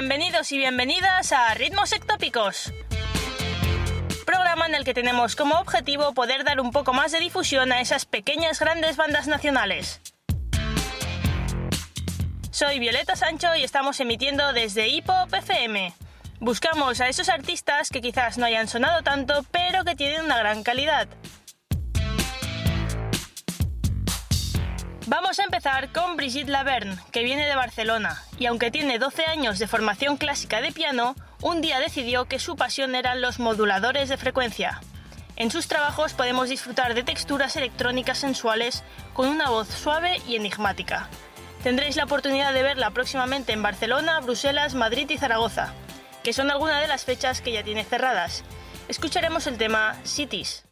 Bienvenidos y bienvenidas a Ritmos Ectópicos. Programa en el que tenemos como objetivo poder dar un poco más de difusión a esas pequeñas grandes bandas nacionales. Soy Violeta Sancho y estamos emitiendo desde Hipop FM. Buscamos a esos artistas que quizás no hayan sonado tanto, pero que tienen una gran calidad. Vamos a empezar con Brigitte Laverne, que viene de Barcelona, y aunque tiene 12 años de formación clásica de piano, un día decidió que su pasión eran los moduladores de frecuencia. En sus trabajos podemos disfrutar de texturas electrónicas sensuales con una voz suave y enigmática. Tendréis la oportunidad de verla próximamente en Barcelona, Bruselas, Madrid y Zaragoza, que son algunas de las fechas que ya tiene cerradas. Escucharemos el tema Cities.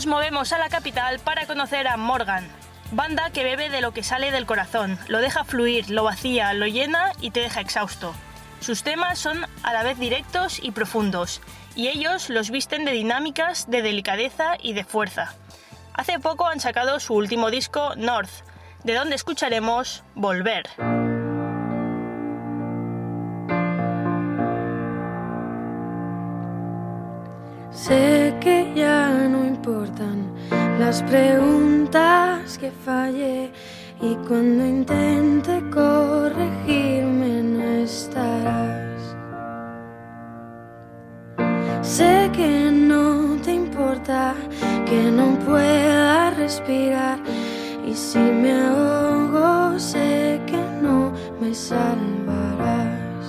Nos movemos a la capital para conocer a Morgan, banda que bebe de lo que sale del corazón, lo deja fluir, lo vacía, lo llena y te deja exhausto. Sus temas son a la vez directos y profundos, y ellos los visten de dinámicas, de delicadeza y de fuerza. Hace poco han sacado su último disco, North, de donde escucharemos Volver. Sé que las preguntas que fallé y cuando intente corregirme no estarás. Sé que no te importa que no pueda respirar y si me ahogo sé que no me salvarás.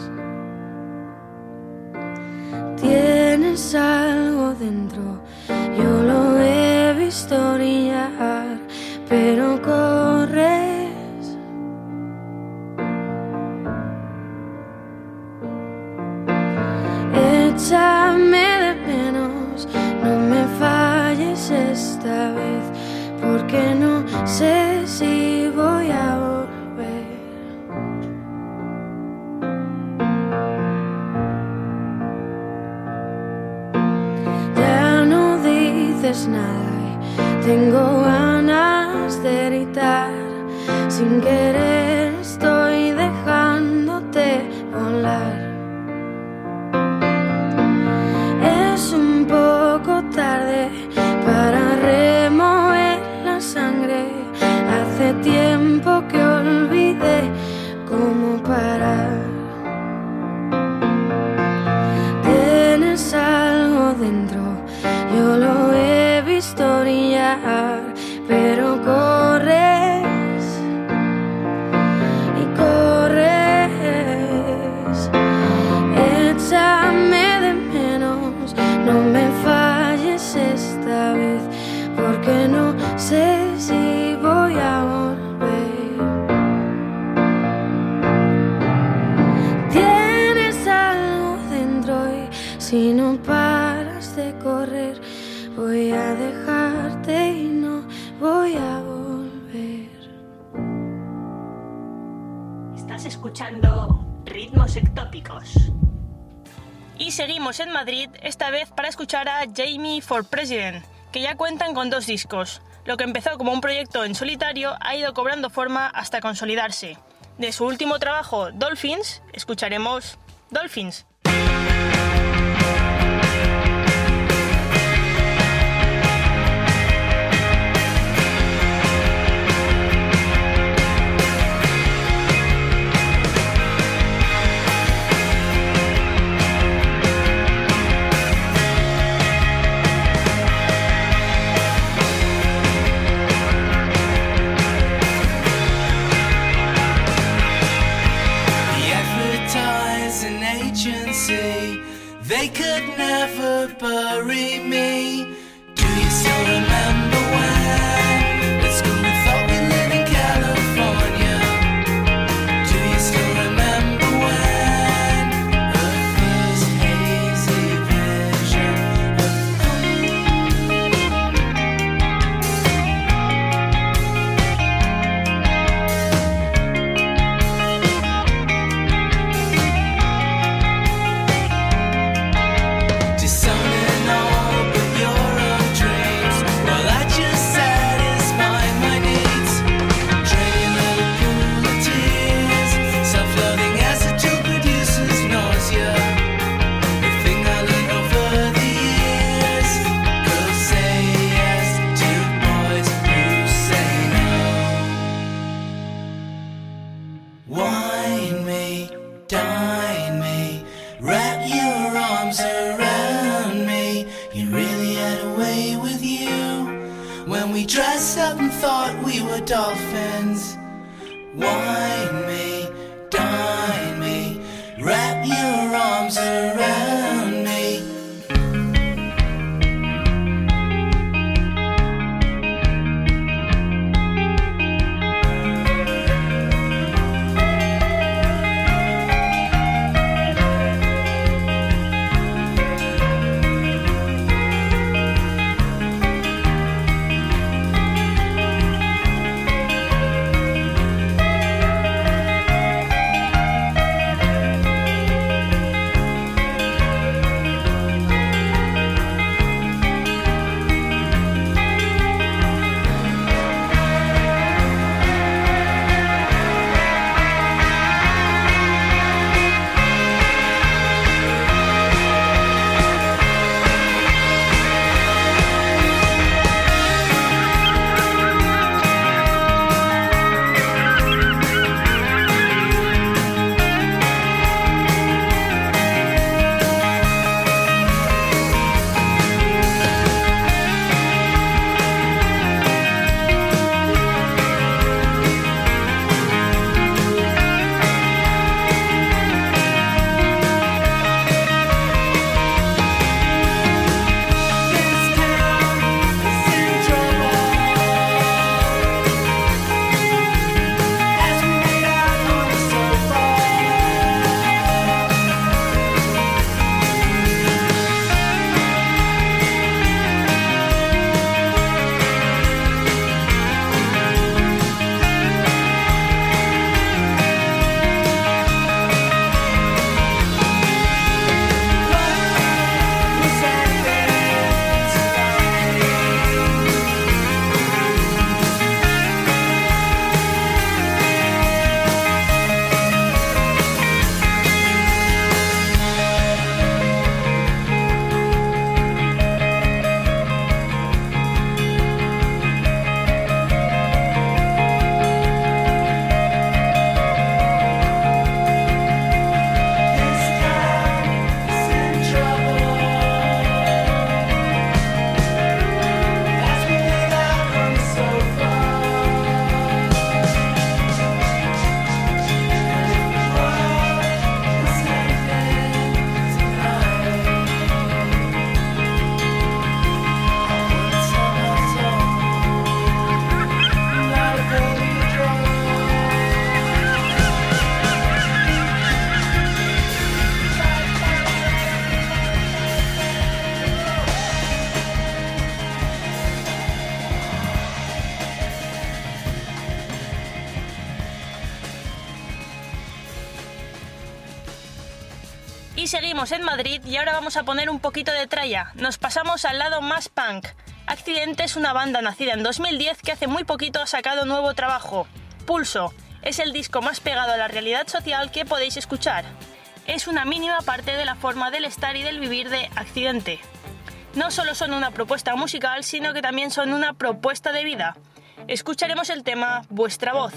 Tienes algo dentro, pero corres. Échame de menos, no me falles esta vez, porque no sé si voy a volver. Ya no dices nada y tengo ganas. Sin querer Jamie for President, que ya cuentan con dos discos. Lo que empezó como un proyecto en solitario ha ido cobrando forma hasta consolidarse. De su último trabajo, Dolphins, escucharemos Dolphins. Arms around en Madrid y ahora vamos a poner un poquito de tralla. Nos pasamos al lado más punk. Accidente es una banda nacida en 2010 que hace muy poquito ha sacado nuevo trabajo. Pulso. Es el disco más pegado a la realidad social que podéis escuchar. Es una mínima parte de la forma del estar y del vivir de Accidente. No solo son una propuesta musical, sino que también son una propuesta de vida. Escucharemos el tema Vuestra voz.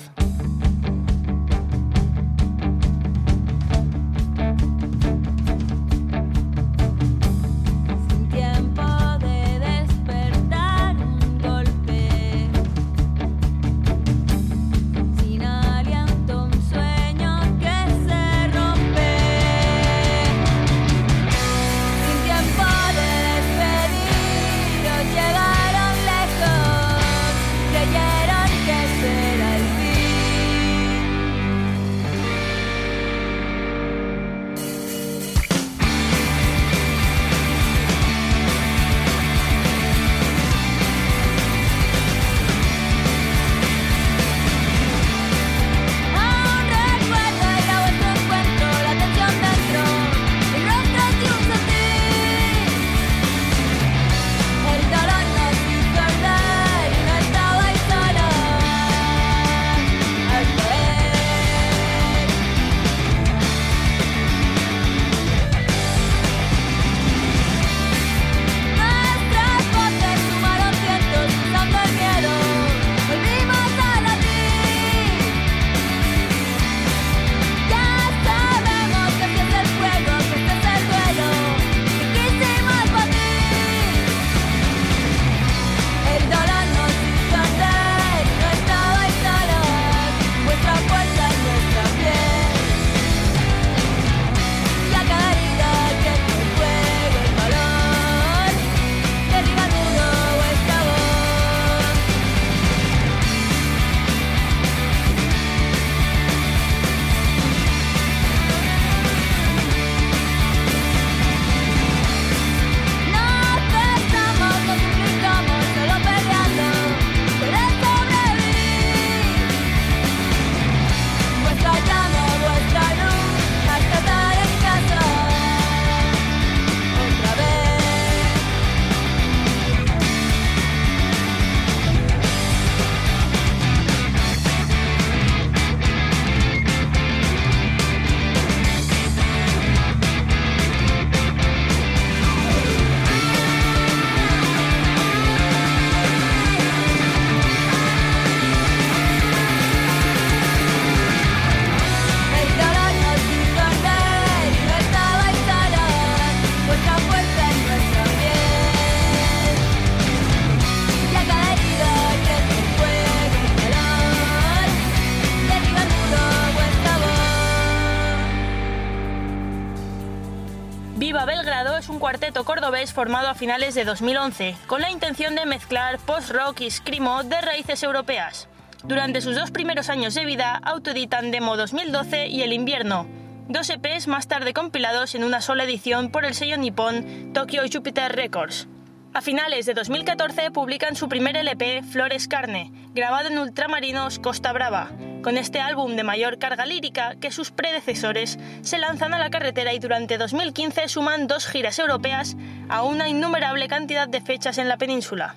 Cuarteto cordobés formado a finales de 2011, con la intención de mezclar post-rock y screamo de raíces europeas. Durante sus dos primeros años de vida autoeditan Demo 2012 y El Invierno, dos EPs más tarde compilados en una sola edición por el sello nipón Tokyo Jupiter Records. A finales de 2014 publican su primer LP, Flores Carne, grabado en Ultramarinos Costa Brava, con este álbum de mayor carga lírica que sus predecesores se lanzan a la carretera y durante 2015 suman dos giras europeas a una innumerable cantidad de fechas en la península.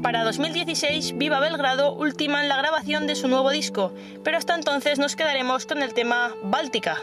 Para 2016, Viva Belgrado ultiman la grabación de su nuevo disco, pero hasta entonces nos quedaremos con el tema Báltica.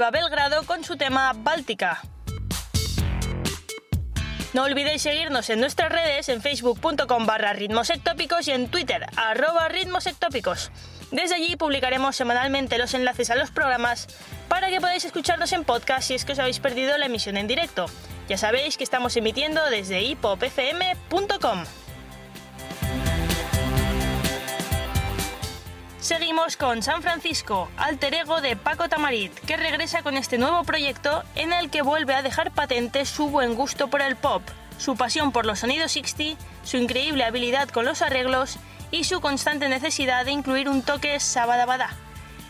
Viva Belgrado con su tema Báltica. No olvidéis seguirnos en nuestras redes en facebook.com barra ritmosectópicos y en twitter arroba ritmosectópicos. Desde allí publicaremos semanalmente los enlaces a los programas para que podáis escucharlos en podcast si es que os habéis perdido la emisión en directo. Ya sabéis que estamos emitiendo desde hipopfm.com. Seguimos con San Francisco, alter ego de Paco Tamarit, que regresa con este nuevo proyecto en el que vuelve a dejar patente su buen gusto por el pop, su pasión por los sonidos 60, su increíble habilidad con los arreglos y su constante necesidad de incluir un toque sabadabada.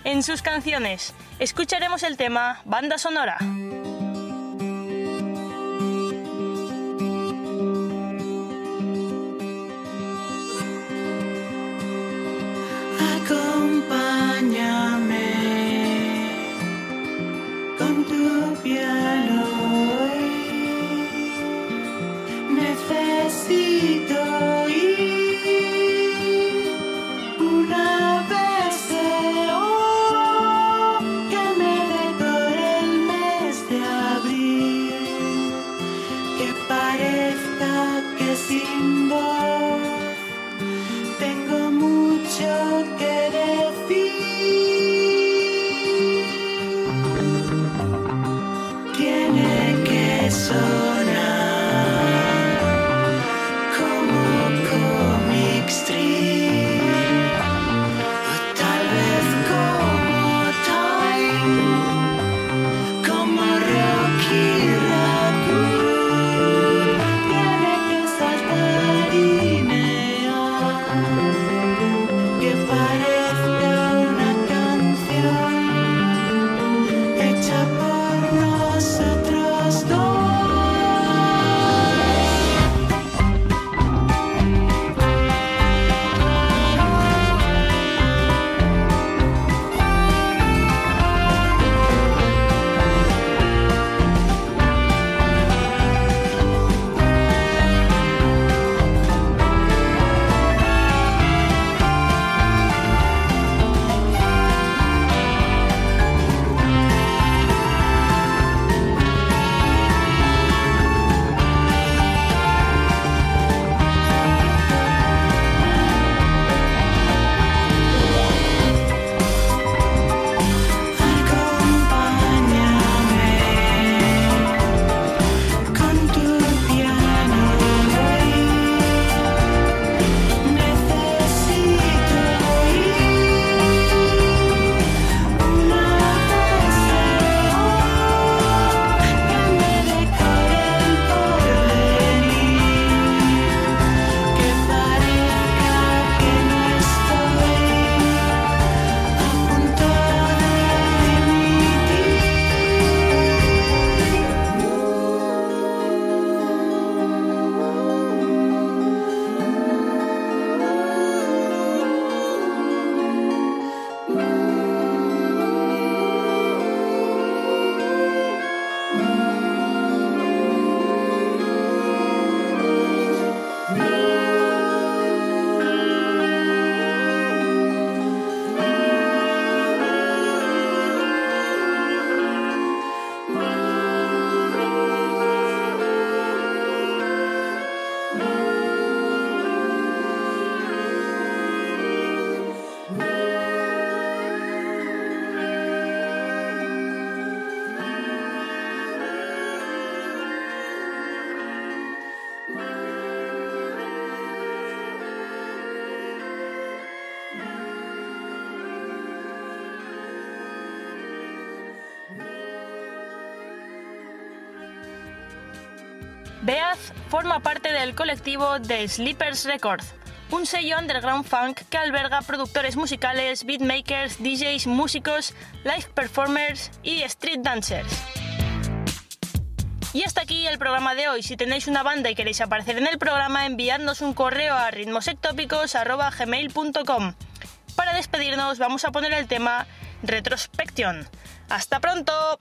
En sus canciones, escucharemos el tema Banda Sonora. Sin Beaz forma parte del colectivo The Sleepers Records, un sello underground funk que alberga productores musicales, beatmakers, DJs, músicos, live performers y street dancers. Y hasta aquí el programa de hoy. Si tenéis una banda y queréis aparecer en el programa, enviadnos un correo a ritmosectópicos.gmail.com. Para despedirnos vamos a poner el tema Retrospection. ¡Hasta pronto!